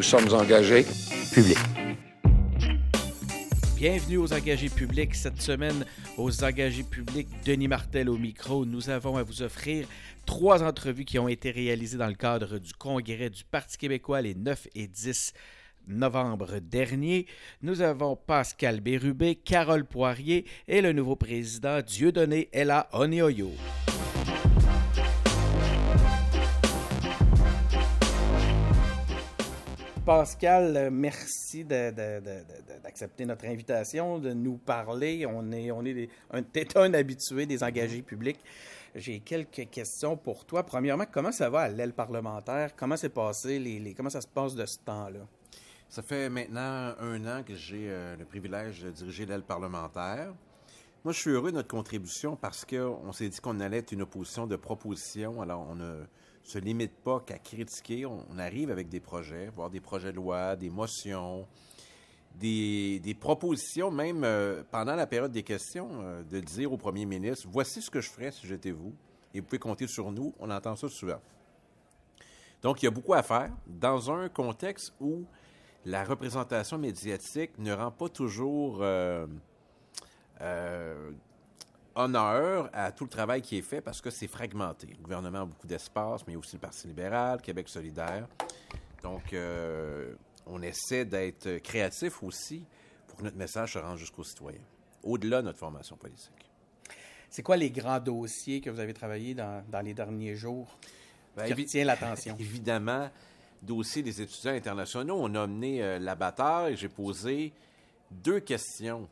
Nous sommes engagés. Public. Bienvenue aux engagés publics. Cette semaine, aux engagés publics, Denis Martel au micro. Nous avons à vous offrir trois entrevues qui ont été réalisées dans le cadre du congrès du Parti québécois les 9 et 10 novembre dernier. Nous avons Pascal Bérubé, Carole Poirier et le nouveau président Dieudonné Ella Onioyo. Pascal, euh, merci d'accepter notre invitation, de nous parler. On est, un, un habitué des engagés publics. J'ai quelques questions pour toi. Premièrement, comment ça va à l'aile parlementaire? Comment s'est passé? Comment ça se passe de ce temps-là? Ça fait maintenant un an que j'ai euh, le privilège de diriger l'aile parlementaire. Moi, je suis heureux de notre contribution parce qu'on s'est dit qu'on allait être une opposition de propositions. Alors, on ne se limite pas qu'à critiquer. On, arrive avec des projets, voire des projets de loi, des motions, des, propositions, même euh, pendant la période des questions, euh, de dire au premier ministre Voici ce que je ferais si j'étais vous. Et vous pouvez compter sur nous. On entend ça souvent. Donc, il y a beaucoup à faire dans un contexte où la représentation médiatique ne rend pas toujours. Euh, honneur à tout le travail qui est fait parce que c'est fragmenté. Le gouvernement a beaucoup d'espace, mais il y a aussi le Parti libéral, Québec solidaire. Donc, euh, on essaie d'être créatif aussi pour que notre message se rende jusqu'aux citoyens, au-delà de notre formation politique. C'est quoi les grands dossiers que vous avez travaillés dans, les derniers jours ben, qui retient l'attention? Évidemment, dossier des étudiants internationaux. On a mené euh, la bataille. J'ai posé deux questions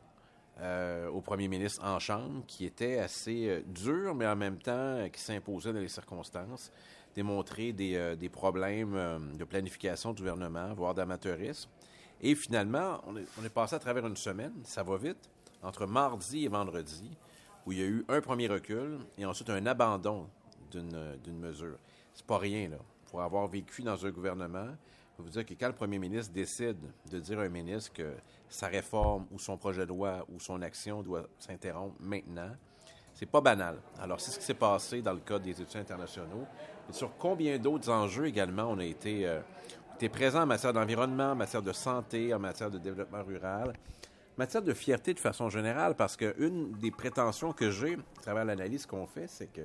euh, au premier ministre en Chambre qui était assez euh, dur, mais en même temps euh, qui s'imposait dans les circonstances, démontrer des, des problèmes de planification du gouvernement, voire d'amateurisme. Et finalement, on est, on est, passé à travers une semaine, ça va vite, entre mardi et vendredi, où il y a eu un premier recul et ensuite un abandon d'une mesure. C'est pas rien, là. Pour avoir vécu dans un gouvernement, je vous dire que quand le premier ministre décide de dire à un ministre que sa réforme ou son projet de loi ou son action doit s'interrompre maintenant, c'est pas banal. Alors, c'est ce qui s'est passé dans le cas des étudiants internationaux. Sur combien d'autres enjeux également on a été, euh, présent en matière d'environnement, en matière de santé, en matière de développement rural, en matière de fierté de façon générale, parce qu'une des prétentions que j'ai à travers l'analyse qu'on fait, c'est que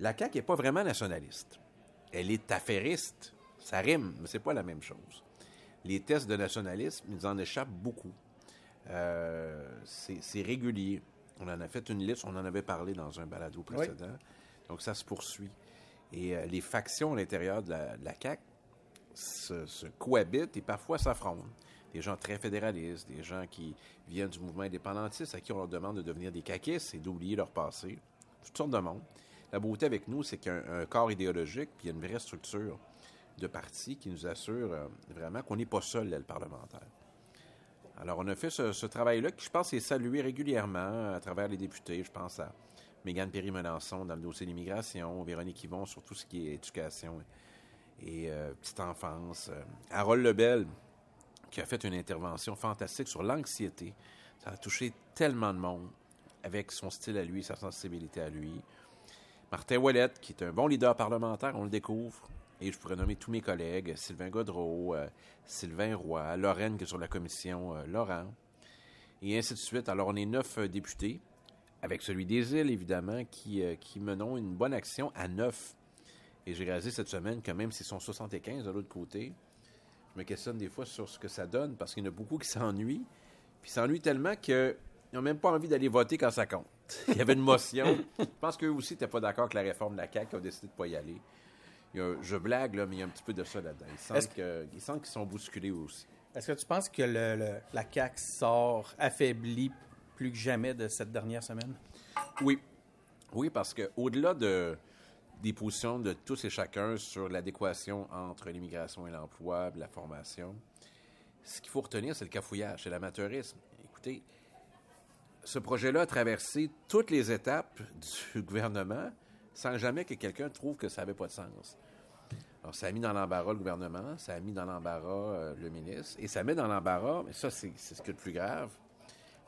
la CAQ n'est pas vraiment nationaliste. Elle est affairiste ça rime, mais c'est pas la même chose. Les tests de nationalisme, ils en échappent beaucoup. Euh, c'est régulier. On en a fait une liste, on en avait parlé dans un balado précédent. Donc, ça se poursuit. Et euh, les factions à l'intérieur de la, de CAQ se, cohabitent et parfois s'affrontent. Des gens très fédéralistes, des gens qui viennent du mouvement indépendantiste, à qui on leur demande de devenir des caquistes et d'oublier leur passé. Toutes sortes de monde. La beauté avec nous, c'est qu'il y a un, corps idéologique, puis il y a une vraie structure de partis qui nous assure euh, vraiment qu'on n'est pas seul, le parlementaire. Alors, on a fait ce, travail-là qui, je pense, est salué régulièrement à travers les députés. Je pense à Mégane Perry-Melançon dans le dossier de l'immigration, Véronique Yvon sur tout ce qui est éducation et euh, petite enfance, euh, Harold Lebel qui a fait une intervention fantastique sur l'anxiété. Ça a touché tellement de monde avec son style à lui, sa sensibilité à lui. Martin Ouellette, qui est un bon leader parlementaire, on le découvre. Et je pourrais nommer tous mes collègues, Sylvain Godreau, euh, Sylvain Roy, Lorraine qui est sur la commission euh, Laurent, et ainsi de suite. Alors on est neuf euh, députés, avec celui des îles évidemment, qui, qui menons une bonne action à neuf. Et j'ai réalisé cette semaine que même s'ils sont 75 de l'autre côté, je me questionne des fois sur ce que ça donne, parce qu'il y en a beaucoup qui s'ennuient, puis s'ennuient tellement qu'ils n'ont même pas envie d'aller voter quand ça compte. Il y avait une motion. je pense qu'eux aussi n'étaient pas d'accord avec la réforme de la CAQ, qui ont décidé de ne pas y aller je blague, là, mais il y a un petit peu de ça là-dedans. Ils sentent qu'ils sont bousculés aussi. Est-ce que tu penses que la CAQ sort affaiblie plus que jamais de cette dernière semaine? Oui. Oui, parce qu'au-delà de, des positions de tous et chacun sur l'adéquation entre l'immigration et l'emploi, la formation, ce qu'il faut retenir, c'est le cafouillage, c'est l'amateurisme. Écoutez, ce projet-là a traversé toutes les étapes du gouvernement sans jamais que quelqu'un trouve que ça n'avait pas de sens. Alors, ça a mis dans l'embarras le gouvernement, ça a mis dans l'embarras euh, le ministre, et ça met dans l'embarras, mais ça, c'est ce qui est le plus grave,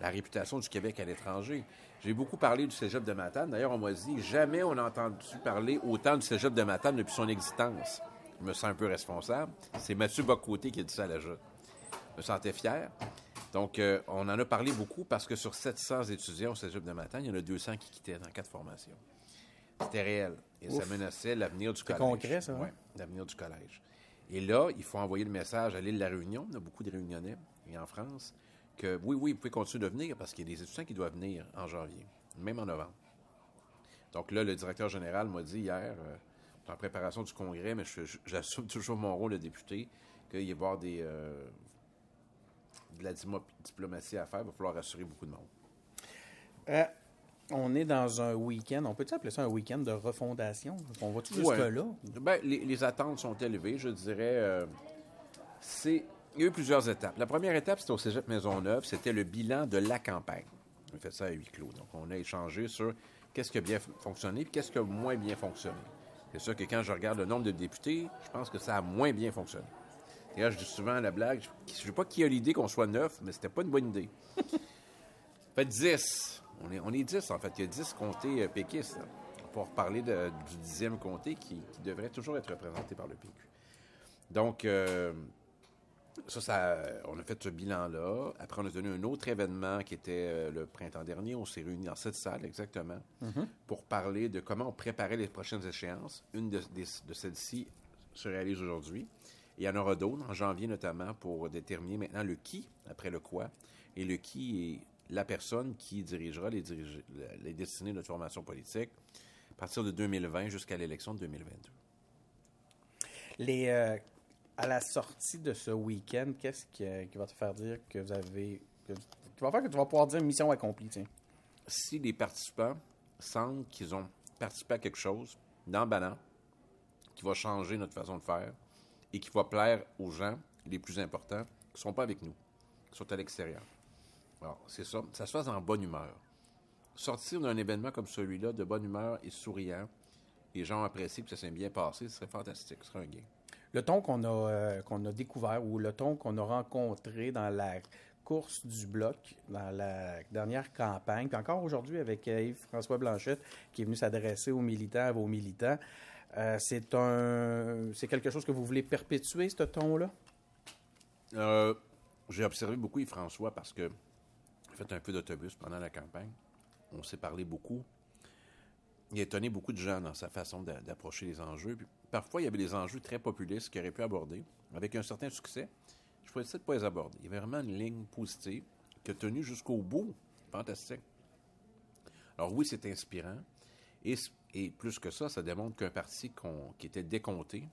la réputation du Québec à l'étranger. J'ai beaucoup parlé du cégep de Matane. D'ailleurs, on m'a dit jamais on a entendu parler autant du cégep de Matane depuis son existence. je me sens un peu responsable. C'est Mathieu Bocoté qui a dit ça à la Joute. Je me sentais fier. Donc, euh, on en a parlé beaucoup parce que sur 700 étudiants au cégep de Matane, il y en a 200 qui quittaient dans quatre formations. C'était réel. Et ça menaçait l'avenir du collège. concret, ça, hein? Oui, l'avenir du collège. Et là, il faut envoyer le message à l'île de la Réunion. Il y a beaucoup de Réunionnais, et en France, que oui, oui, vous pouvez continuer de venir parce qu'il y a des étudiants qui doivent venir en janvier, même en novembre. Donc là, le directeur général m'a dit hier, euh, en préparation du congrès, mais j'assume toujours mon rôle de député, qu'il va y avoir des, euh, de la diplomatie à faire. Il va falloir rassurer beaucoup de monde. Euh, on est dans un week-end. On peut-tu appeler ça un week-end de refondation? On va tout Ouais. jusque-là? Ben, les, les attentes sont élevées, je dirais. euh, c'est, il y a eu plusieurs étapes. La première étape, c'était au Cégep Maisonneuve, c'était le bilan de la campagne. On a fait ça à huis clos. Donc, on a échangé sur qu'est-ce qui a bien fonctionné et qu'est-ce qui a moins bien fonctionné. C'est sûr que quand je regarde le nombre de députés, je pense que ça a moins bien fonctionné. D'ailleurs, je dis souvent à la blague, je ne sais pas qui a l'idée qu'on soit neuf, mais c'était pas une bonne idée. fait 10. On est, on est 10, en fait. Il y a 10 comtés euh, péquistes. reparler de- du dixième comté qui, qui devrait toujours être représenté par le PQ. Donc, euh, ça, ça, on a fait ce bilan-là. Après, on a tenu un autre événement qui était euh, le printemps dernier. On s'est réunis dans cette salle, exactement, pour parler de comment on préparait les prochaines échéances. Une de, celles-ci se réalise aujourd'hui. Et il y en aura d'autres, en janvier notamment, pour déterminer maintenant le qui après le quoi. Et le qui est la personne qui dirigera les, dirige- les destinées de notre formation politique à partir de 2020 jusqu'à l'élection de 2022. Les, euh, à la sortie de ce week-end, qu'est-ce qui, qui va te faire dire que vous avez. que- qui va faire que tu vas pouvoir dire mission accomplie, tiens? si les participants sentent qu'ils ont participé à quelque chose d'emballant, qui va changer notre façon de faire et qui va plaire aux gens les plus importants qui ne sont pas avec nous, qui sont à l'extérieur. Alors, c'est ça. Ça se passe en bonne humeur. Sortir d'un événement comme celui-là de bonne humeur et souriant, les gens apprécient que ça s'est bien passé, ce serait fantastique, ce serait un gain. Le ton qu'on a, euh, qu'on a découvert ou le ton qu'on a rencontré dans la course du bloc, dans la dernière campagne, puis encore aujourd'hui avec euh, Yves-François Blanchette qui est venu s'adresser aux militants, à vos militants, euh, c'est un, c'est quelque chose que vous voulez perpétuer, ce ton-là? Euh, j'ai observé beaucoup Yves-François parce que fait un peu d'autobus pendant la campagne. On s'est parlé beaucoup. Il a étonné beaucoup de gens dans sa façon d'a- d'approcher les enjeux. Puis, parfois, il y avait des enjeux très populistes qu'il aurait pu aborder avec un certain succès. Je pourrais essayer de ne pas les aborder. Il y avait vraiment une ligne positive qui a tenu jusqu'au bout. Fantastique. Alors oui, c'est inspirant. Et, plus que ça, ça démontre qu'un parti qui était décompté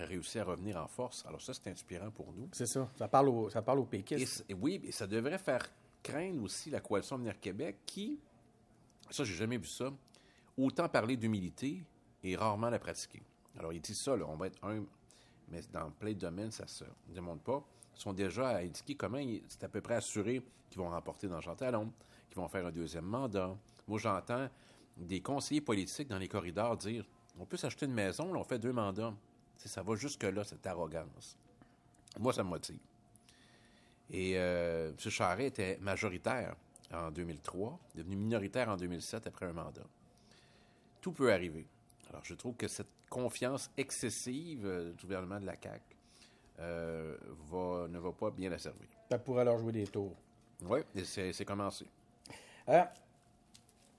a réussi à revenir en force. Alors ça, c'est inspirant pour nous. C'est ça. Ça parle au, ça parle aux péquistes. et oui, et ça devrait faire craindre aussi la coalition Avenir Québec qui, ça, j'ai jamais vu ça, autant parler d'humilité et rarement la pratiquer. Alors, il dit ça, là, on va être un, mais dans plein de domaines, ça se démontre pas. Ils sont déjà à indiquer comment c'est à peu près assuré qu'ils vont remporter dans Jean Talon, qu'ils vont faire un deuxième mandat. Moi, j'entends des conseillers politiques dans les corridors dire on peut s'acheter une maison, on fait deux mandats. Ça va jusque-là, cette arrogance. Moi, ça me motive. Et euh, M. Charret était majoritaire en 2003, devenu minoritaire en 2007 après un mandat. Tout peut arriver. Alors, je trouve que cette confiance excessive euh, du gouvernement de la CAQ euh, va, ne va pas bien la servir. Ça pourrait leur jouer des tours. Oui, c'est commencé.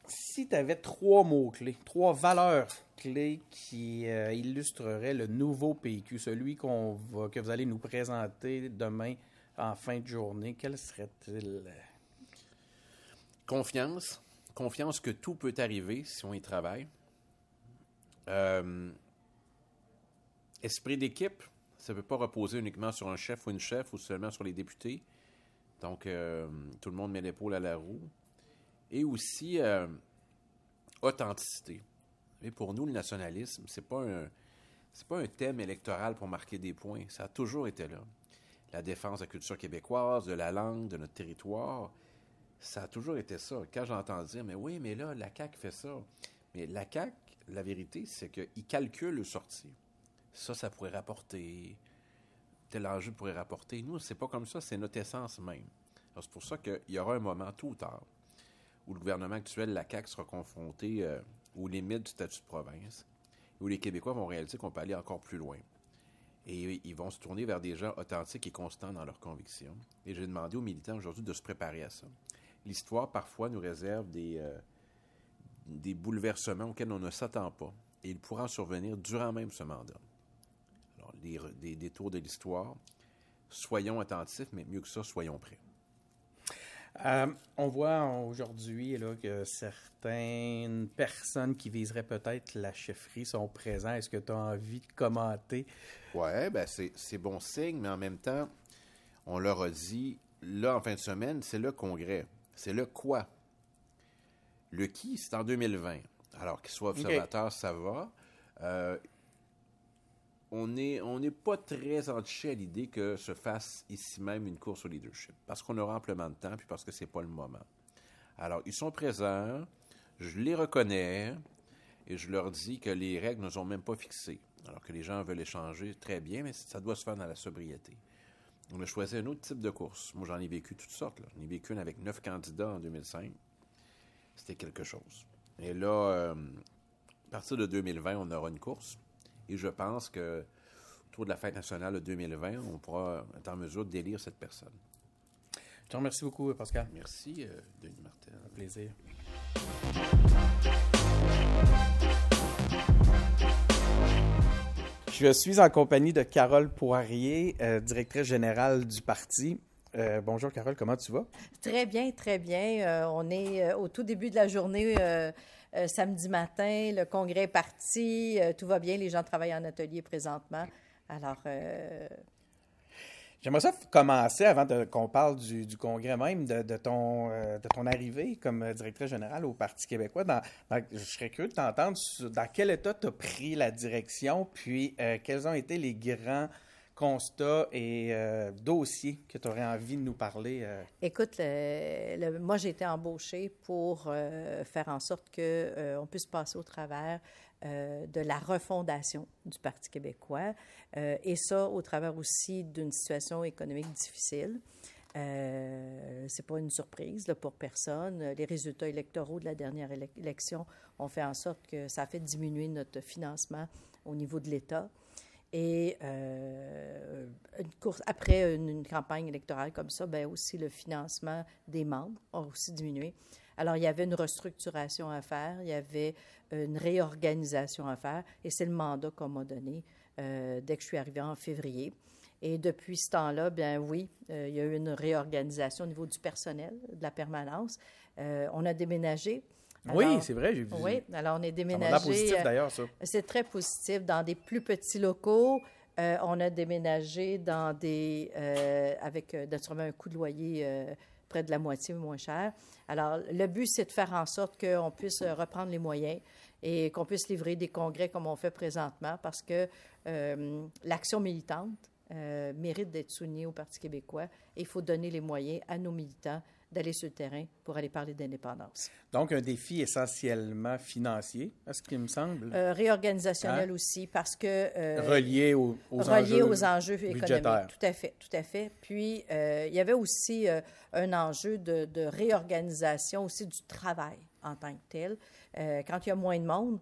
Si tu avais trois mots-clés, trois valeurs clés qui euh, illustreraient le nouveau PQ, celui qu'on va, que vous allez nous présenter demain en fin de journée, quel serait-il? Confiance. Confiance que tout peut arriver si on y travaille. Euh, esprit d'équipe. Ça ne peut pas reposer uniquement sur un chef ou une chef ou seulement sur les députés. Donc, euh, tout le monde met l'épaule à la roue. Et aussi, euh, authenticité. Mais pour nous, le nationalisme, c'est pas un c'est pas un thème électoral pour marquer des points. Ça a toujours été là. La défense de la culture québécoise, de la langue, de notre territoire, ça a toujours été ça. Quand j'entends dire, mais oui, mais là, la CAQ fait ça. Mais la CAQ, la vérité, c'est qu'ils calculent le sorti. Ça, ça pourrait rapporter. Tel enjeu pourrait rapporter. Nous, c'est pas comme ça, c'est notre essence même. C'est pour ça qu'il y aura un moment, tôt ou tard, où le gouvernement actuel, la CAQ, sera confronté euh, aux limites du statut de province, où les Québécois vont réaliser qu'on peut aller encore plus loin. Et ils vont se tourner vers des gens authentiques et constants dans leurs convictions. Et j'ai demandé aux militants aujourd'hui de se préparer à ça. L'histoire, parfois, nous réserve des, euh, des bouleversements auxquels on ne s'attend pas. Et il pourra en survenir durant même ce mandat. Alors, des détours de l'histoire, soyons attentifs, mais mieux que ça, soyons prêts. Euh, on voit aujourd'hui que certaines personnes qui viseraient peut-être la chefferie sont présentes. Est-ce que tu as envie de commenter? Oui, ben c'est bon signe, mais en même temps, on leur a dit, là, en fin de semaine, c'est le congrès. C'est le quoi? Le qui, c'est en 2020. Alors, qu'il soit observateur, ça va. Euh, on n'est pas très entiché à l'idée que se fasse ici même une course au leadership, parce qu'on aura amplement de temps, puis parce que c'est pas le moment. Alors, ils sont présents, je les reconnais, et je leur dis que les règles ne sont même pas fixées. Alors que les gens veulent échanger, très bien, mais ça doit se faire dans la sobriété. On a choisi un autre type de course. Moi, j'en ai vécu toutes sortes. J'en ai vécu une avec neuf candidats en 2005. C'était quelque chose. Et là, euh, à partir de 2020, on aura une course. Et je pense que autour de la fête nationale de 2020, on pourra être en mesure d'élire cette personne. Je te remercie beaucoup, Pascal. Merci, euh, Denis Martin. Un plaisir. Je suis en compagnie de Carole Poirier, euh, directrice générale du parti. Euh, bonjour Carole, comment tu vas? Très bien, très bien. on est au tout début de la journée euh, samedi matin, le congrès est parti, euh, tout va bien, les gens travaillent en atelier présentement. Alors. Euh, J'aimerais ça commencer, avant qu'on parle du, congrès même, de, ton, arrivée comme directrice générale au Parti québécois. je serais curieux de t'entendre dans quel état tu as pris la direction, puis quels ont été les grands constats et euh, dossiers que tu aurais envie de nous parler? Euh? Écoute, moi, j'ai été embauchée pour euh, faire en sorte qu'on puisse passer au travers de la refondation du Parti québécois et ça au travers aussi d'une situation économique difficile. Euh, c'est pas une surprise pour personne. Les résultats électoraux de la dernière élection ont fait en sorte que ça a fait diminuer notre financement au niveau de l'État. Et euh, une course, après une, campagne électorale comme ça, bien aussi le financement des membres a aussi diminué. Alors, il y avait une restructuration à faire, il y avait une réorganisation à faire, et c'est le mandat qu'on m'a donné euh, dès que je suis arrivée en février. Et depuis ce temps-là, bien oui, euh, il y a eu une réorganisation au niveau du personnel, de la permanence. on a déménagé oui, c'est vrai, j'ai vu. Oui, alors on est déménagé. C'est positif euh, d'ailleurs, ça. C'est très positif. Dans des plus petits locaux, euh, on a déménagé dans des. Euh, avec naturellement un coût de loyer près de la moitié moins cher. Alors, le but, c'est de faire en sorte qu'on puisse reprendre les moyens et qu'on puisse livrer des congrès comme on fait présentement parce que l'action militante mérite d'être soulignée au Parti québécois et il faut donner les moyens à nos militants d'aller sur le terrain pour aller parler d'indépendance. Donc, un défi essentiellement financier, à ce qui me semble. Euh, réorganisationnel hein? aussi, parce que... Euh, relié aux, relié enjeux, aux enjeux économiques. Tout à fait, tout à fait. Puis, euh, il y avait aussi un enjeu de, de, réorganisation aussi du travail en tant que tel. quand il y a moins de monde,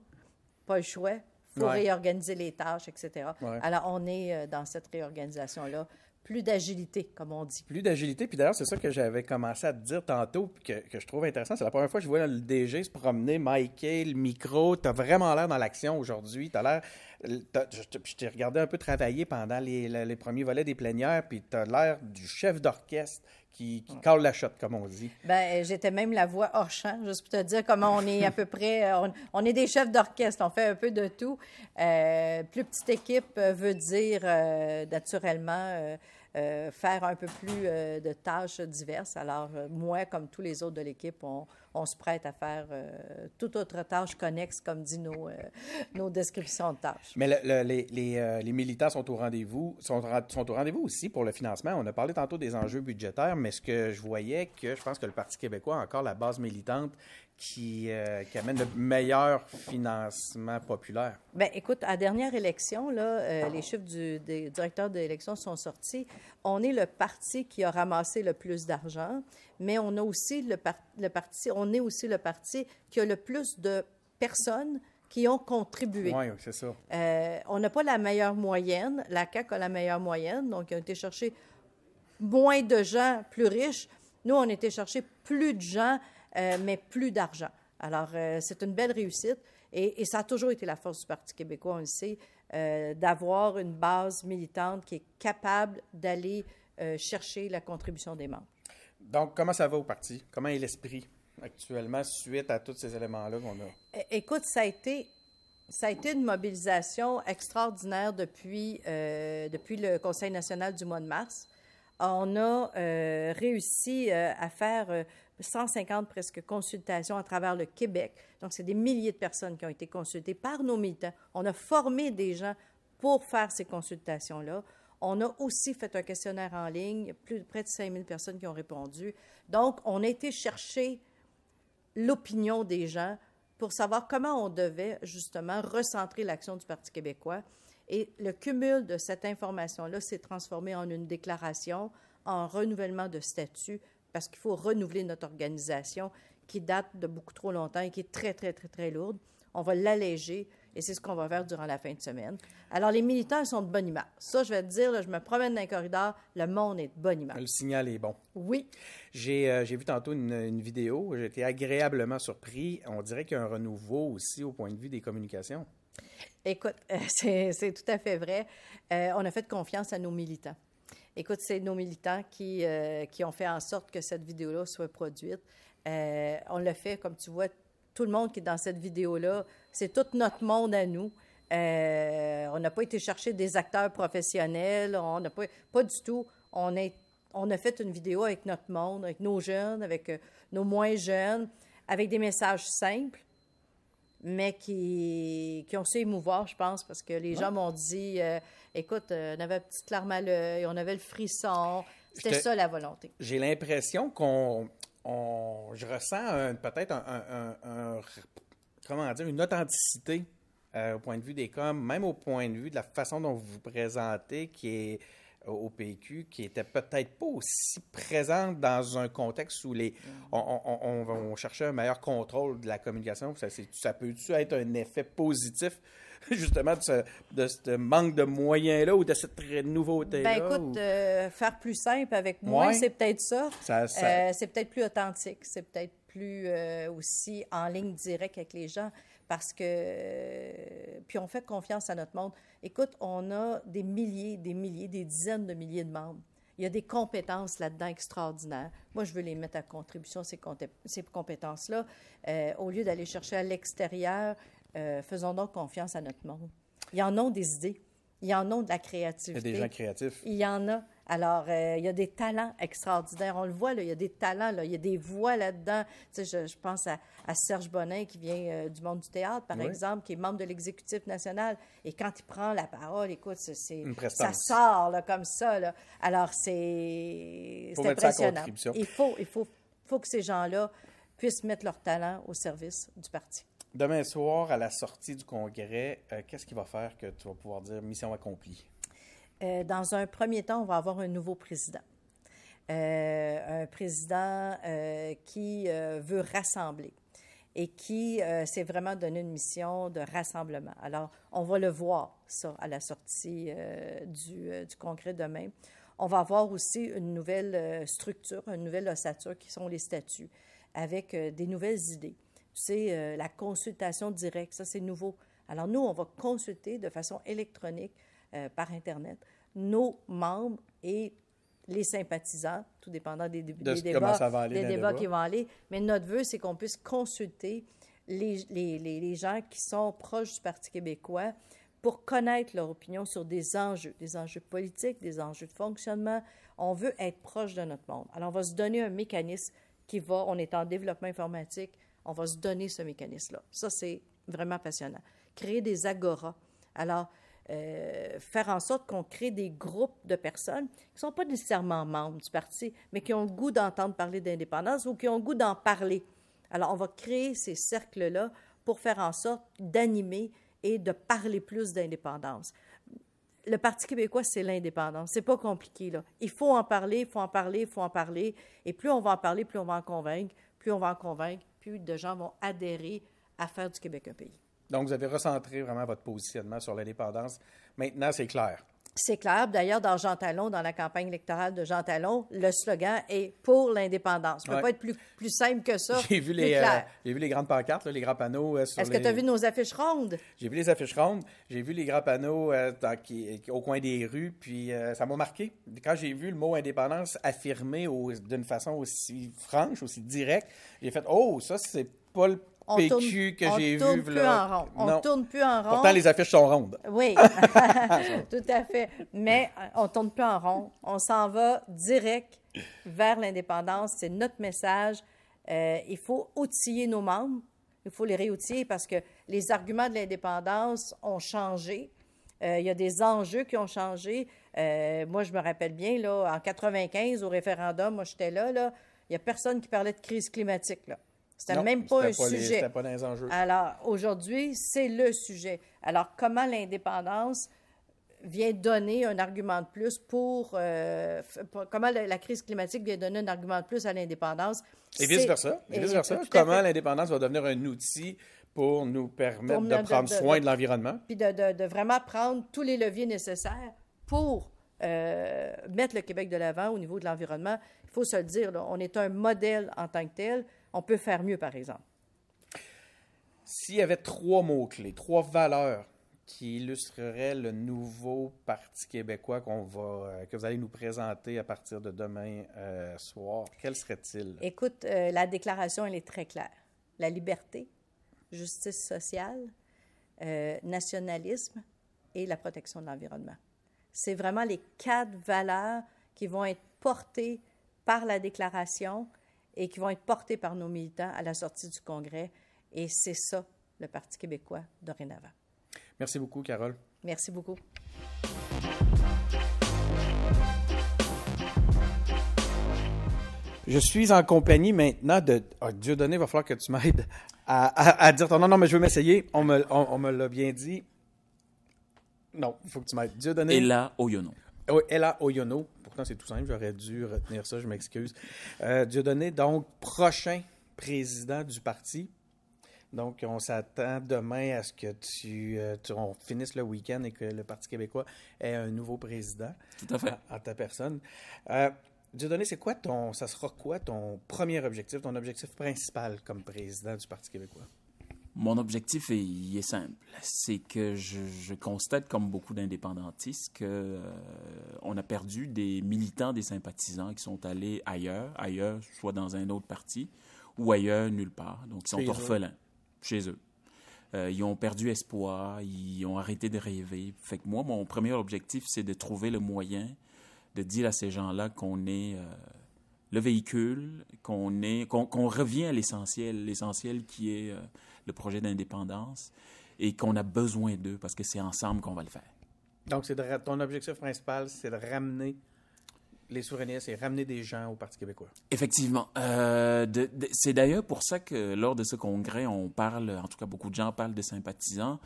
pas le choix, faut réorganiser les tâches, etc. Alors, on est dans cette réorganisation-là plus d'agilité, comme on dit. Plus d'agilité. Puis d'ailleurs, c'est ça que j'avais commencé à te dire tantôt, que, que je trouve intéressant. C'est la première fois que je vois le DG se promener, Michael, le micro. Tu as vraiment l'air dans l'action aujourd'hui. Tu as l'air. Je t'ai regardé un peu travailler pendant les, les, premiers volets des plénières, puis tu as l'air du chef d'orchestre qui, qui la shot, comme on dit. Ben, j'étais même la voix hors champ, juste pour te dire comment on est à peu près. On, est des chefs d'orchestre, on fait un peu de tout. Euh, plus petite équipe veut dire euh, naturellement euh, faire un peu plus de tâches diverses. Alors, moi, comme tous les autres de l'équipe, on, se prête à faire toute autre tâche connexe, comme dit nos, descriptions de tâches. Mais les, militants sont au rendez-vous, sont au rendez-vous aussi pour le financement. On a parlé tantôt des enjeux budgétaires, mais ce que je voyais, que je pense que le Parti québécois a encore la base militante qui, euh, qui amène le meilleur financement populaire. Bien, écoute, à la dernière élection, là, euh, les chiffres du des directeurs de l'élection sont sortis. On est le parti qui a ramassé le plus d'argent, mais on a aussi le, le parti, on est aussi le parti qui a le plus de personnes qui ont contribué. Oui, c'est ça. Euh, on n'a pas la meilleure moyenne. La CAQ a la meilleure moyenne. Donc, ils ont été chercher moins de gens plus riches. Nous, on a été chercher plus de gens, euh, mais plus d'argent. Alors, euh, c'est une belle réussite. Et, et, ça a toujours été la force du Parti québécois, on le sait, d'avoir une base militante qui est capable d'aller chercher la contribution des membres. Donc, comment ça va au parti? Comment est l'esprit actuellement suite à tous ces éléments-là qu'on a? Écoute, ça a été, ça a été une mobilisation extraordinaire depuis, euh, depuis le Conseil national du mois de mars. On a euh, réussi euh, à faire 150 presque consultations à travers le Québec. Donc, c'est des milliers de personnes qui ont été consultées par nos militants. On a formé des gens pour faire ces consultations-là. On a aussi fait un questionnaire en ligne, plus de près de 5000 personnes qui ont répondu. Donc, on a été chercher l'opinion des gens pour savoir comment on devait justement recentrer l'action du Parti québécois. Et le cumul de cette information-là s'est transformé en une déclaration, en renouvellement de statut, parce qu'il faut renouveler notre organisation qui date de beaucoup trop longtemps et qui est très, très, très, très lourde. On va l'alléger et c'est ce qu'on va faire durant la fin de semaine. Alors, les militants sont de bonne humeur. Ça, je vais te dire, je me promène dans les corridors, le monde est de bonne humeur. Le signal est bon. Oui. J'ai euh, vu tantôt une, vidéo, j'ai été agréablement surpris. On dirait qu'il y a un renouveau aussi au point de vue des communications. Écoute, c'est tout à fait vrai. Euh, on a fait confiance à nos militants. Écoute, c'est nos militants qui, euh, qui ont fait en sorte que cette vidéo-là soit produite. on l'a fait, comme tu vois, tout le monde qui est dans cette vidéo-là, c'est tout notre monde à nous. Euh, on n'a pas été chercher des acteurs professionnels, on n'a pas, pas du tout. On, a fait une vidéo avec notre monde, avec nos jeunes, avec euh, nos moins jeunes, avec des messages simples, mais qui, qui ont su émouvoir, je pense, parce que les gens m'ont dit euh, écoute, on avait une petite larme à l'œil, on avait le frisson. C'était ça la volonté. J'ai l'impression qu'on je ressens peut-être un, comment dire, une authenticité euh, au point de vue des coms, même au point de vue de la façon dont vous vous présentez, qui est au PQ, qui était peut-être pas aussi présente dans un contexte où les, on, cherchait un meilleur contrôle de la communication. Ça, ça peut-tu être un effet positif justement de ce, manque de moyens-là ou de cette nouveauté-là? Ben écoute, euh, faire plus simple avec moi, c'est peut-être ça. Euh, c'est peut-être plus authentique, c'est peut-être plus euh, aussi en ligne directe avec les gens parce que puis on fait confiance à notre monde. Écoute, on a des milliers, des milliers, des dizaines de milliers de membres. Il y a des compétences là-dedans extraordinaires. Moi, je veux les mettre à contribution, ces, ces compétences-là, au lieu d'aller chercher à l'extérieur euh, faisons donc confiance à notre monde. Il y en a des idées. Il y en a de la créativité. Il y a des gens créatifs. Il y en a. Alors, euh, il y a des talents extraordinaires. On le voit, là, il y a des talents, là, il y a des voix là-dedans. Tu sais, je, pense à, Serge Bonin, qui vient euh, du monde du théâtre, par exemple, qui est membre de l'exécutif national. Et quand il prend la parole, écoute, c'est, ça sort là, comme ça. Là. Alors, c'est, c'est impressionnant. Il faut, il faut, faut que ces gens-là puissent mettre leur talent au service du parti. Demain soir, à la sortie du congrès, euh, qu'est-ce qui va faire que tu vas pouvoir dire mission accomplie? Euh, dans un premier temps, on va avoir un nouveau président. Euh, un président qui veut rassembler et qui s'est vraiment donné une mission de rassemblement. Alors, on va le voir, ça, à la sortie du, du, congrès demain. On va avoir aussi une nouvelle structure, une nouvelle ossature qui sont les statuts, avec des nouvelles idées c'est euh, la consultation directe. Ça, c'est nouveau. Alors, nous, on va consulter de façon électronique euh, par Internet nos membres et les sympathisants, tout dépendant des, débats, des débats qui vont aller. Mais notre vœu, c'est qu'on puisse consulter les, les, les, gens qui sont proches du Parti québécois pour connaître leur opinion sur des enjeux, des enjeux politiques, des enjeux de fonctionnement. On veut être proche de notre monde. Alors, on va se donner un mécanisme qui va, on est en développement informatique, on va se donner ce mécanisme-là. Ça, c'est vraiment passionnant. Créer des agoras. Alors, euh, faire en sorte qu'on crée des groupes de personnes qui ne sont pas nécessairement membres du parti, mais qui ont le goût d'entendre parler d'indépendance ou qui ont le goût d'en parler. Alors, on va créer ces cercles-là pour faire en sorte d'animer et de parler plus d'indépendance. Le Parti québécois, c'est l'indépendance. C'est pas compliqué, là. Il faut en parler, il faut en parler, il faut en parler. Et plus on va en parler, plus on va en convaincre. Plus on va en convaincre, plus de gens vont adhérer à faire du Québec un pays. Donc, vous avez recentré vraiment votre positionnement sur l'indépendance. Maintenant, c'est clair. C'est clair. D'ailleurs, dans Jean Talon, dans la campagne électorale de Jean Talon, le slogan est pour l'indépendance. Ça ne peut pas être plus, plus simple que ça. J'ai vu, les, euh, vu les grandes pancartes, les grands panneaux. Euh, Est-ce que tu as vu nos affiches rondes? J'ai vu les affiches rondes. J'ai vu les grands panneaux euh, au coin des rues. Puis ça m'a marqué. Quand j'ai vu le mot indépendance affirmé d'une façon aussi franche, aussi directe, j'ai fait Oh, ça, c'est pas le PQ que j'ai vu. Plus en rond. On ne tourne plus en rond. Pourtant, les affiches sont rondes. Oui, tout à fait. Mais euh, on ne tourne plus en rond. On s'en va direct vers l'indépendance. C'est notre message. Euh, il faut outiller nos membres. Il faut les réoutiller parce que les arguments de l'indépendance ont changé. Euh, il y a des enjeux qui ont changé. moi, je me rappelle bien, là, en 95, au référendum, moi, j'étais là, là, il n'y a personne qui parlait de crise climatique. Là. C'était même pas un sujet. pas dans les enjeux. Alors, aujourd'hui, c'est le sujet. Alors, comment l'indépendance vient donner un argument de plus pour, euh, comment la, crise climatique vient donner un argument de plus à l'indépendance? Et vice-versa. Et vice-versa. Comment l'indépendance va devenir un outil pour nous permettre de prendre soin de, l'environnement? Puis de, vraiment prendre tous les leviers nécessaires pour euh, mettre le Québec de l'avant au niveau de l'environnement. Il faut se le dire, on est un modèle en tant que tel on peut faire mieux, par exemple. S'il y avait trois mots-clés, trois valeurs qui illustreraient le nouveau Parti québécois qu'on va, euh, que vous allez nous présenter à partir de demain euh, soir, quels seraient-ils? Écoute, euh, la déclaration, elle est très claire. La liberté, justice sociale, nationalisme et la protection de l'environnement. C'est vraiment les quatre valeurs qui vont être portées par la déclaration et qui vont être portés par nos militants à la sortie du Congrès. Et c'est ça, le Parti québécois, dorénavant. Merci beaucoup, Carole. Merci beaucoup. Je suis en compagnie maintenant de. Oh, Dieu donné, il va falloir que tu m'aides à, dire ton nom. Non, mais je veux m'essayer. On me, on, me l'a bien dit. Non, il faut que tu m'aides. Dieu donné. Ella Oyono. Oui, Ella Oyono. Pourtant, c'est tout simple. J'aurais dû retenir ça. Je m'excuse. Euh, Dieudonné, donc, prochain président du parti. Donc, on s'attend demain à ce que tu, euh, on finisse le week-end et que le Parti québécois ait un nouveau président. Tout à fait. En, ta personne. Euh, Dieudonné, c'est quoi ton, ça sera quoi ton premier objectif, ton objectif principal comme président du Parti québécois? Mon objectif est, simple. C'est que je, constate, comme beaucoup d'indépendantistes, qu'on euh, on a perdu des militants, des sympathisants qui sont allés ailleurs, ailleurs, soit dans un autre parti, ou ailleurs, nulle part. Donc, ils sont orphelins chez eux. Euh, ils ont perdu espoir, ils ont arrêté de rêver. Fait que moi, mon premier objectif, c'est de trouver le moyen de dire à ces gens-là qu'on est euh, le véhicule, qu'on est, qu'on revient à l'essentiel, l'essentiel qui est le projet d'indépendance et qu'on a besoin d'eux parce que c'est ensemble qu'on va le faire. Donc, c'est ton objectif principal, c'est de ramener les souverainistes et ramener des gens au Parti québécois. Effectivement. Euh, c'est d'ailleurs pour ça que lors de ce congrès, on parle, en tout cas beaucoup de gens parlent de sympathisants.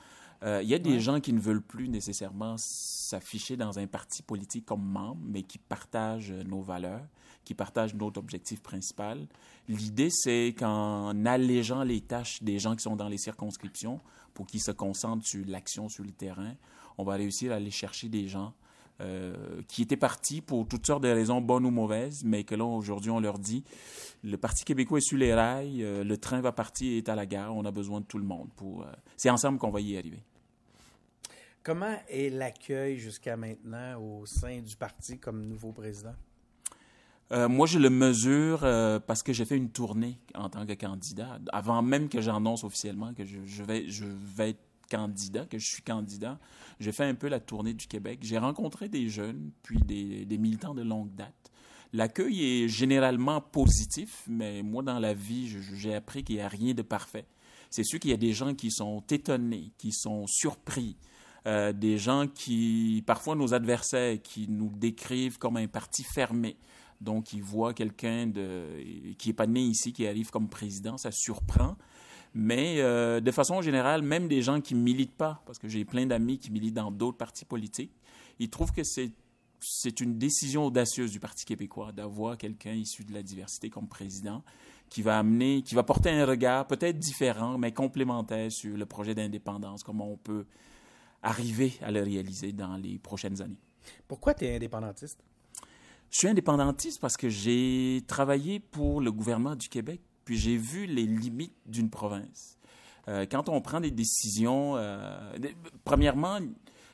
Euh, il y a des gens qui ne veulent plus nécessairement s'afficher dans un parti politique comme membre, mais qui partagent nos valeurs, qui partagent notre objectif principal. L'idée, c'est qu'en allégeant les tâches des gens qui sont dans les circonscriptions pour qu'ils se concentrent sur l'action sur le terrain, on va réussir à aller chercher des gens euh, qui étaient partis pour toutes sortes de raisons bonnes ou mauvaises, mais que là, aujourd'hui, on leur dit, le Parti québécois est sur les rails, euh, le train va partir et est à la gare, on a besoin de tout le monde. Euh, c'est ensemble qu'on va y arriver. Comment est l'accueil jusqu'à maintenant au sein du parti comme nouveau président? Euh, moi, je le mesure euh, parce que j'ai fait une tournée en tant que candidat. Avant même que j'annonce officiellement que je, vais, être candidat, que je suis candidat, j'ai fait un peu la tournée du Québec. J'ai rencontré des jeunes, puis des, des militants de longue date. L'accueil est généralement positif, mais moi, dans la vie, j'ai appris qu'il n'y a rien de parfait. C'est sûr qu'il y a des gens qui sont étonnés, qui sont surpris, euh, des gens qui, parfois nos adversaires, qui nous décrivent comme un parti fermé. Donc, ils voient quelqu'un qui n'est pas né ici, qui arrive comme président, ça surprend. Mais euh, de façon générale, même des gens qui ne militent pas, parce que j'ai plein d'amis qui militent dans d'autres partis politiques, ils trouvent que c'est c'est une décision audacieuse du Parti québécois d'avoir quelqu'un issu de la diversité comme président qui va amener, qui va porter un regard peut-être différent, mais complémentaire sur le projet d'indépendance, comment on peut arriver à le réaliser dans les prochaines années. Pourquoi tu es indépendantiste? Je suis indépendantiste parce que j'ai travaillé pour le gouvernement du Québec, puis j'ai vu les limites d'une province. Euh, quand on prend des décisions, euh, premièrement,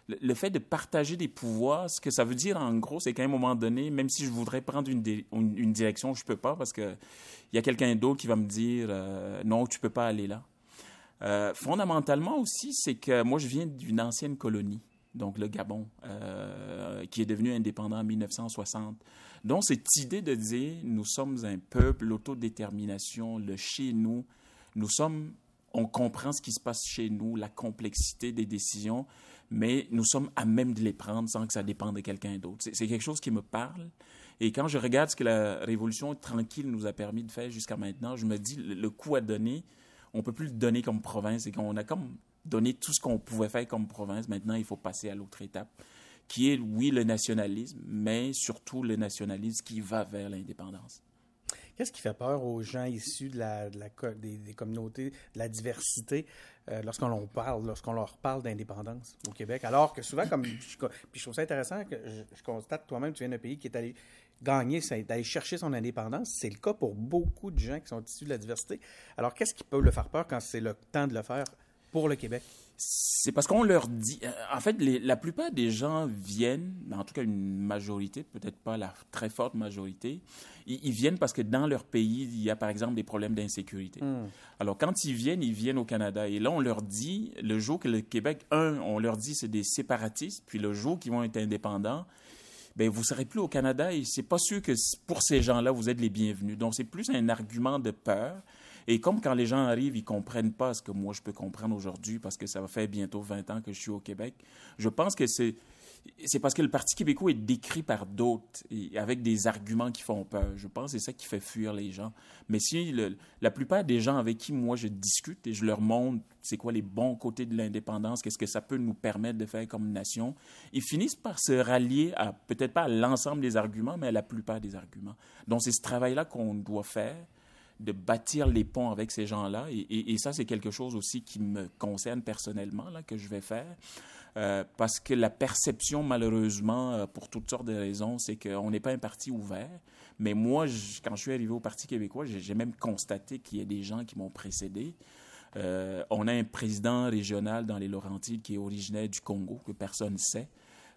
le, fait de partager des pouvoirs, ce que ça veut dire en gros, c'est qu'à un moment donné, même si je voudrais prendre une, direction, je peux pas parce qu'il y a quelqu'un d'autre qui va me dire euh, non, tu peux pas aller là. Fondamentalement aussi, c'est que moi, je viens d'une ancienne colonie, donc le Gabon, euh, qui est devenu indépendant en 1960. Donc, cette idée de dire nous sommes un peuple, l'autodétermination, le chez nous, nous sommes, on comprend ce qui se passe chez nous, la complexité des décisions mais nous sommes à même de les prendre sans que ça dépende de quelqu'un d'autre. C'est quelque chose qui me parle. Et quand je regarde ce que la révolution tranquille nous a permis de faire jusqu'à maintenant, je me dis, le, coup à donner, on peut plus le donner comme province et qu'on a comme donné tout ce qu'on pouvait faire comme province. Maintenant, il faut passer à l'autre étape, qui est, oui, le nationalisme, mais surtout le nationalisme qui va vers l'indépendance. Qu'est-ce qui fait peur aux gens issus de la, des, communautés, de la diversité, euh, lorsqu'on parle, leur parle d'indépendance au Québec? Alors que souvent, comme je, puis je trouve ça intéressant que je, constate toi-même, tu viens d'un pays qui est allé gagner, d'aller chercher son indépendance. C'est le cas pour beaucoup de gens qui sont issus de la diversité. Alors, qu'est-ce qui peut le faire peur quand c'est le temps de le faire? Pour le Québec? C'est parce qu'on leur dit. Euh, en fait, la plupart des gens viennent, en tout cas une majorité, peut-être pas la très forte majorité, ils, viennent parce que dans leur pays, il y a par exemple des problèmes d'insécurité. Hmm. Alors, quand ils viennent, ils viennent au Canada. Et là, on leur dit, le jour que le Québec, un, on leur dit c'est des séparatistes, puis le jour qu'ils vont être indépendants, ben vous serez plus au Canada et c'est pas sûr que pour ces gens-là vous êtes les bienvenus. Donc c'est plus un argument de peur et comme quand les gens arrivent, ils comprennent pas ce que moi je peux comprendre aujourd'hui parce que ça va faire bientôt 20 ans que je suis au Québec, je pense que c'est c'est parce que le Parti québécois est décrit par d'autres avec des arguments qui font peur. Je pense que c'est ça qui fait fuir les gens. Mais si la plupart des gens avec qui moi je discute et je leur montre c'est quoi les bons côtés de l'indépendance, qu'est-ce que ça peut nous permettre de faire comme nation, ils finissent par se rallier à peut-être pas à l'ensemble des arguments, mais à la plupart des arguments. Donc c'est ce travail-là qu'on doit faire de bâtir les ponts avec ces gens-là. Et, ça, c'est quelque chose aussi qui me concerne personnellement, là, que je vais faire. Euh, parce que la perception, malheureusement, euh, pour toutes sortes de raisons, c'est qu'on n'est pas un parti ouvert. Mais moi, quand je suis arrivé au Parti québécois, j'ai même constaté qu'il y a des gens qui m'ont précédé. Euh, on a un président régional dans les Laurentides qui est originaire du Congo, que personne ne sait.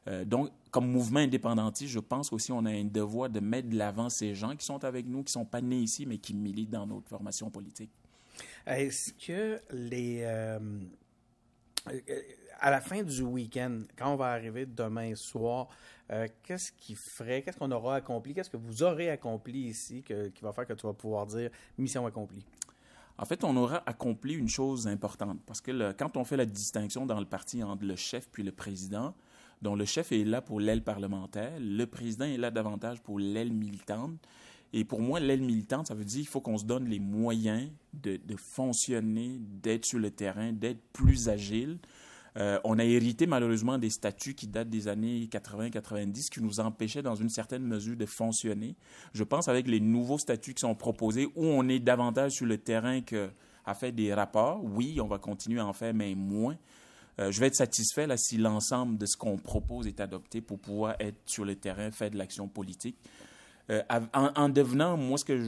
Euh, donc, comme mouvement indépendantiste, je pense aussi qu'on a un devoir de mettre de l'avant ces gens qui sont avec nous, qui ne sont pas nés ici, mais qui militent dans notre formation politique. Est-ce que les... Euh, à la fin du week-end, quand on va arriver demain soir, euh, qu'est-ce qui ferait, qu'est-ce qu'on aura accompli, qu'est-ce que vous aurez accompli ici qui va faire que tu vas pouvoir dire mission accomplie? En fait, on aura accompli une chose importante parce que quand on fait la distinction dans le parti entre le chef puis le président, dont le chef est là pour l'aile parlementaire, le président est là davantage pour l'aile militante. Et pour moi, l'aile militante, ça veut dire qu'il faut qu'on se donne les moyens de, fonctionner, d'être sur le terrain, d'être plus agile. Euh, on a hérité malheureusement des statuts qui datent des années 80-90 qui nous empêchaient dans une certaine mesure de fonctionner. Je pense avec les nouveaux statuts qui sont proposés où on est davantage sur le terrain qu'à faire des rapports. Oui, on va continuer à en faire, mais moins. Euh, je vais être satisfait là, si l'ensemble de ce qu'on propose est adopté pour pouvoir être sur le terrain, faire de l'action politique. Euh, en, devenant, moi, ce que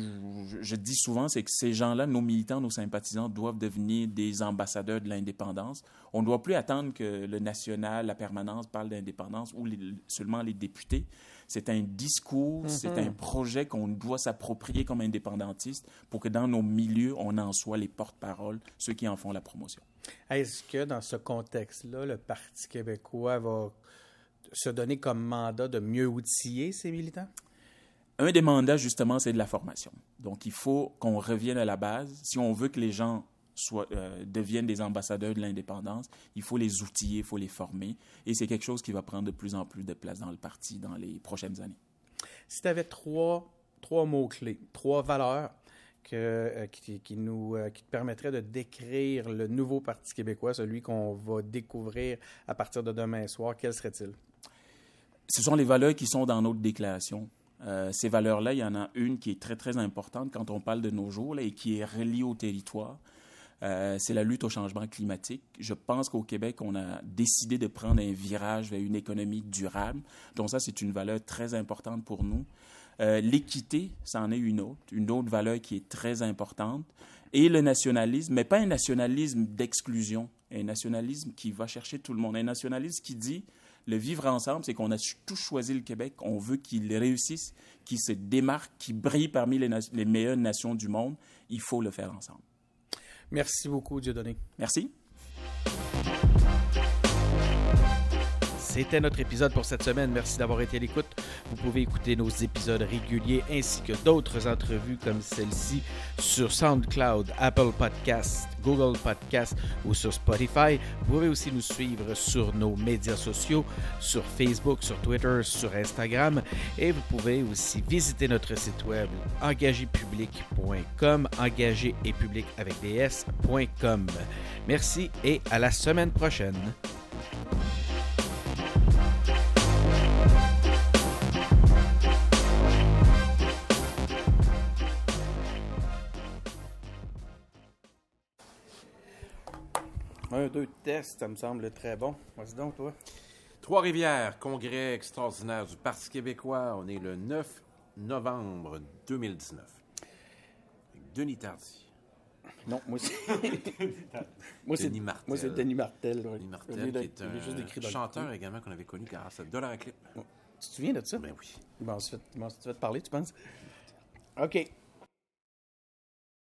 je, dis souvent, c'est que ces gens-là, nos militants, nos sympathisants, doivent devenir des ambassadeurs de l'indépendance. On ne doit plus attendre que le national, la permanence parle d'indépendance ou seulement les députés. C'est un discours, c'est un mm-hmm. projet qu'on doit s'approprier comme indépendantiste pour que dans nos milieux, on en soit les porte-parole, ceux qui en font la promotion. Est-ce que dans ce contexte-là, le Parti québécois va se donner comme mandat de mieux outiller ses militants? Un des mandats, justement, c'est de la formation. Donc, il faut qu'on revienne à la base. Si on veut que les gens soient, euh, deviennent des ambassadeurs de l'indépendance, il faut les outiller, il faut les former. Et c'est quelque chose qui va prendre de plus en plus de place dans le parti dans les prochaines années. Si tu avais trois, trois mots-clés, trois valeurs que, euh, qui, nous, euh, qui te permettraient de décrire le nouveau Parti québécois, celui qu'on va découvrir à partir de demain soir, quels seraient-ils? Ce sont les valeurs qui sont dans notre déclaration. Euh, ces valeurs-là, il y en a une qui est très, très importante quand on parle de nos jours là, et qui est reliée au territoire. Euh, c'est la lutte au changement climatique. Je pense qu'au Québec, on a décidé de prendre un virage vers une économie durable. Donc ça, c'est une valeur très importante pour nous. Euh, L'équité, c'en est une autre, une autre valeur qui est très importante. Et le nationalisme, mais pas un nationalisme d'exclusion, un nationalisme qui va chercher tout le monde, un nationalisme qui dit le vivre ensemble, c'est qu'on a tous choisi le Québec, on veut qu'il réussisse, qu'il se démarque, qu'il brille parmi les, les meilleures nations du monde. Il faut le faire ensemble. Merci beaucoup, Dieudonné. Merci. C'était notre épisode pour cette semaine. Merci d'avoir été à l'écoute. Vous pouvez écouter nos épisodes réguliers ainsi que d'autres entrevues comme celle-ci sur SoundCloud, Apple Podcasts, Google Podcasts ou sur Spotify. Vous pouvez aussi nous suivre sur nos médias sociaux, sur Facebook, sur Twitter, sur Instagram. Et vous pouvez aussi visiter notre site web engagépublic.com, engagé et public avec des. Merci et à la semaine prochaine. Un, deux tests, ça me semble très bon. Vas-y donc, toi. Trois-Rivières, congrès extraordinaire du Parti québécois. On est le 9 novembre 2019. Avec Denis Tardy. Non, moi c'est. moi c'est Denis Martel. Moi c'est Denis Martel. ouais. Denis Martel, qui est juste un chanteur également qu'on avait connu grâce à Dollar à Clip. Tu te souviens de ça? Ben oui. Bon, on se fait, tu te parler, tu penses? OK.